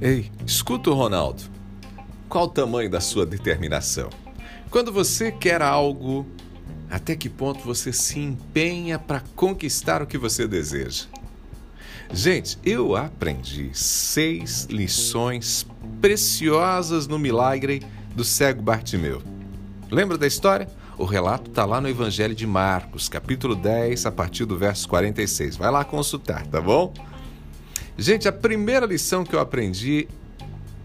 Ei, escuta o Ronaldo. Qual o tamanho da sua determinação? Quando você quer algo, até que ponto você se empenha para conquistar o que você deseja? Gente, eu aprendi seis lições preciosas no milagre do cego Bartimeu. Lembra da história? O relato está lá no Evangelho de Marcos, capítulo 10, a partir do verso 46. Vai lá consultar, tá bom? Gente, a primeira lição que eu aprendi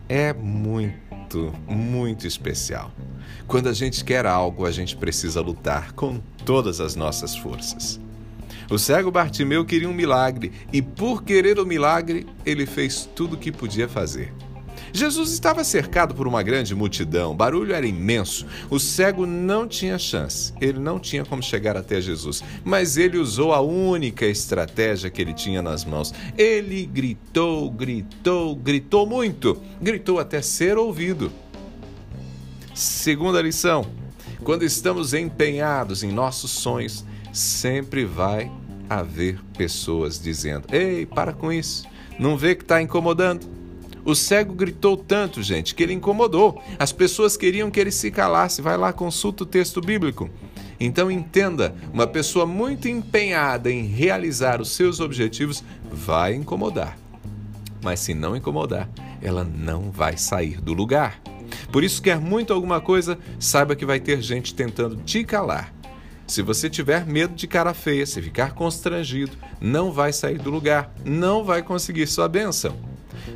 é muito, muito especial. Quando a gente quer algo, a gente precisa lutar com todas as nossas forças. O cego Bartimeu queria um milagre e, por querer o milagre, ele fez tudo o que podia fazer. Jesus estava cercado por uma grande multidão, o barulho era imenso. O cego não tinha chance, ele não tinha como chegar até Jesus, mas ele usou a única estratégia que ele tinha nas mãos. Ele gritou, gritou, gritou muito, gritou até ser ouvido. Segunda lição: quando estamos empenhados em nossos sonhos, sempre vai haver pessoas dizendo: Ei, para com isso, não vê que está incomodando? O cego gritou tanto, gente, que ele incomodou. As pessoas queriam que ele se calasse. Vai lá, consulta o texto bíblico. Então entenda, uma pessoa muito empenhada em realizar os seus objetivos vai incomodar. Mas se não incomodar, ela não vai sair do lugar. Por isso, quer muito alguma coisa, saiba que vai ter gente tentando te calar. Se você tiver medo de cara feia, se ficar constrangido, não vai sair do lugar, não vai conseguir sua bênção.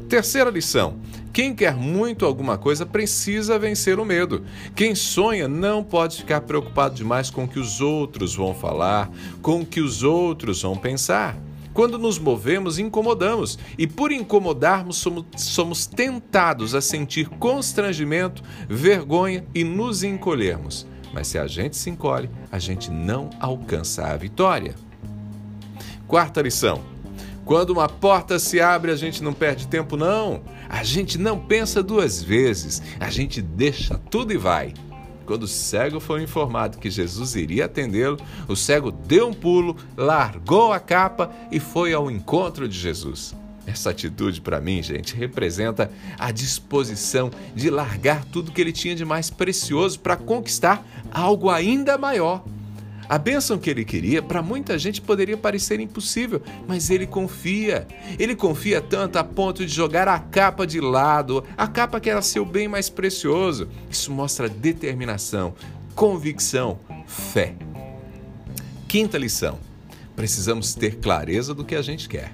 Terceira lição: quem quer muito alguma coisa precisa vencer o medo. Quem sonha não pode ficar preocupado demais com o que os outros vão falar, com o que os outros vão pensar. Quando nos movemos, incomodamos, e por incomodarmos, somos, somos tentados a sentir constrangimento, vergonha e nos encolhermos. Mas se a gente se encolhe, a gente não alcança a vitória. Quarta lição: quando uma porta se abre, a gente não perde tempo, não. A gente não pensa duas vezes. A gente deixa tudo e vai. Quando o cego foi informado que Jesus iria atendê-lo, o cego deu um pulo, largou a capa e foi ao encontro de Jesus. Essa atitude, para mim, gente, representa a disposição de largar tudo que ele tinha de mais precioso para conquistar algo ainda maior. A bênção que ele queria, para muita gente poderia parecer impossível, mas ele confia. Ele confia tanto a ponto de jogar a capa de lado, a capa que era seu bem mais precioso. Isso mostra determinação, convicção, fé. Quinta lição: precisamos ter clareza do que a gente quer.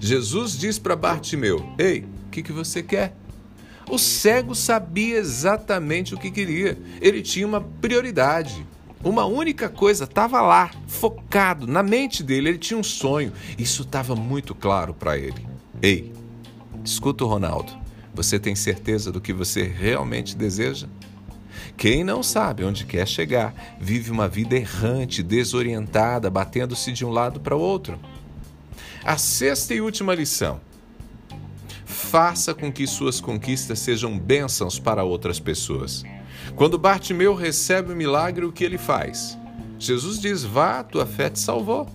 Jesus diz para Bartimeu: Ei, o que, que você quer? O cego sabia exatamente o que queria. Ele tinha uma prioridade. Uma única coisa estava lá, focado na mente dele, ele tinha um sonho. Isso estava muito claro para ele. Ei, escuta o Ronaldo. Você tem certeza do que você realmente deseja? Quem não sabe onde quer chegar vive uma vida errante, desorientada, batendo-se de um lado para o outro. A sexta e última lição: faça com que suas conquistas sejam bênçãos para outras pessoas. Quando Bartimeu recebe o milagre, o que ele faz? Jesus diz: Vá, tua fé te salvou.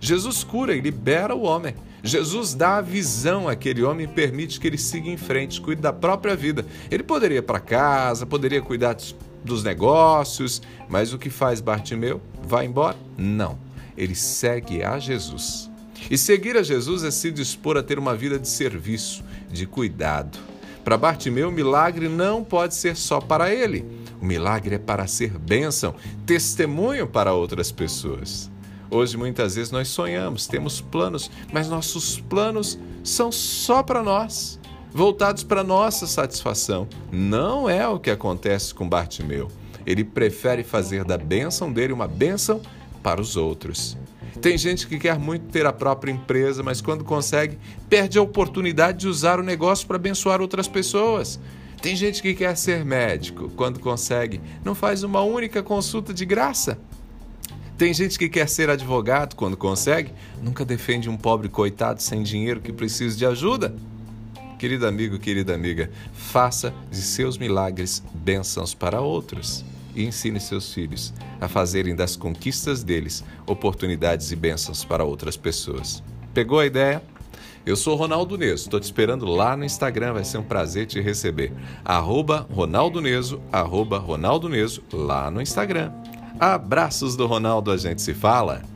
Jesus cura e libera o homem. Jesus dá a visão àquele homem e permite que ele siga em frente, cuide da própria vida. Ele poderia ir para casa, poderia cuidar dos negócios, mas o que faz Bartimeu? Vai embora? Não. Ele segue a Jesus. E seguir a Jesus é se dispor a ter uma vida de serviço, de cuidado. Para Bartimeu, o milagre não pode ser só para ele. O milagre é para ser bênção, testemunho para outras pessoas. Hoje, muitas vezes, nós sonhamos, temos planos, mas nossos planos são só para nós, voltados para nossa satisfação. Não é o que acontece com Bartimeu. Ele prefere fazer da bênção dele uma bênção para os outros. Tem gente que quer muito ter a própria empresa, mas quando consegue, perde a oportunidade de usar o negócio para abençoar outras pessoas. Tem gente que quer ser médico, quando consegue, não faz uma única consulta de graça. Tem gente que quer ser advogado, quando consegue, nunca defende um pobre coitado sem dinheiro que precisa de ajuda. Querido amigo, querida amiga, faça de seus milagres bênçãos para outros e ensine seus filhos a fazerem das conquistas deles oportunidades e bênçãos para outras pessoas. Pegou a ideia? Eu sou Ronaldo Neso, estou te esperando lá no Instagram, vai ser um prazer te receber. Arroba Ronaldo Neso, arroba Ronaldo Neso, lá no Instagram. Abraços do Ronaldo, a gente se fala.